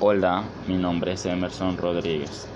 Hola, mi nombre es Emerson Rodríguez.